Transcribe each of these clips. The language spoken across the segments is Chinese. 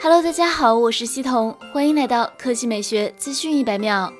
Hello，大家好，我是西彤，欢迎来到科技美学资讯一百秒。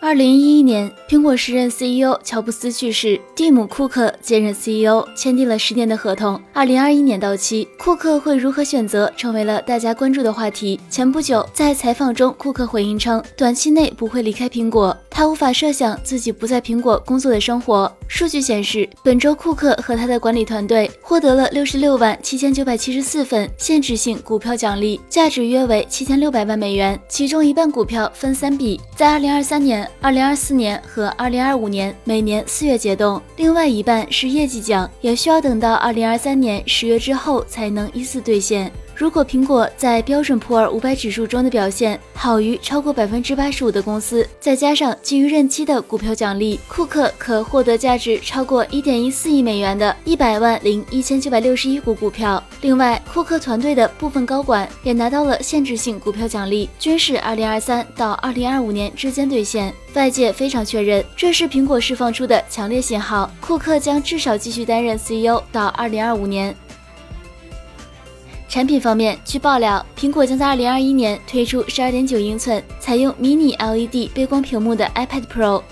二零一一年，苹果时任 CEO 乔布斯去世，蒂姆·库克接任 CEO，签订了十年的合同。二零二一年到期，库克会如何选择，成为了大家关注的话题。前不久，在采访中，库克回应称，短期内不会离开苹果，他无法设想自己不在苹果工作的生活。数据显示，本周库克和他的管理团队获得了六十六万七千九百七十四份限制性股票奖励，价值约为七千六百万美元，其中一半股票分三笔，在二零二三年。二零二四年和二零二五年每年四月解冻，另外一半是业绩奖，也需要等到二零二三年十月之后才能依次兑现。如果苹果在标准普尔五百指数中的表现好于超过百分之八十五的公司，再加上基于任期的股票奖励，库克可获得价值超过一点一四亿美元的一百万零一千九百六十一股股票。另外，库克团队的部分高管也拿到了限制性股票奖励，均是二零二三到二零二五年之间兑现。外界非常确认，这是苹果释放出的强烈信号，库克将至少继续担任 CEO 到二零二五年。产品方面，据爆料，苹果将在2021年推出12.9英寸采用迷你 LED 背光屏幕的 iPad Pro，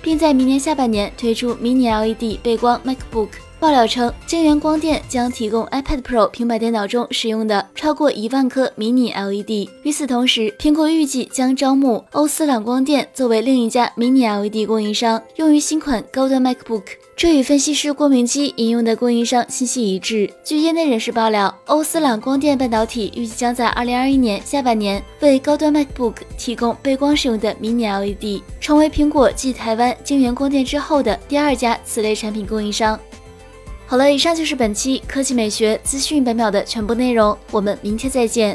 并在明年下半年推出迷你 LED 背光 MacBook。爆料称，晶圆光电将提供 iPad Pro 平板电脑中使用的超过一万颗迷你 LED。与此同时，苹果预计将招募欧司朗光电作为另一家迷你 LED 供应商，用于新款高端 MacBook。这与分析师郭明基引用的供应商信息一致。据业内人士爆料，欧司朗光电半导体预计将在二零二一年下半年为高端 MacBook 提供背光使用的迷你 LED，成为苹果继台湾晶圆光电之后的第二家此类产品供应商。好了，以上就是本期科技美学资讯本秒的全部内容，我们明天再见。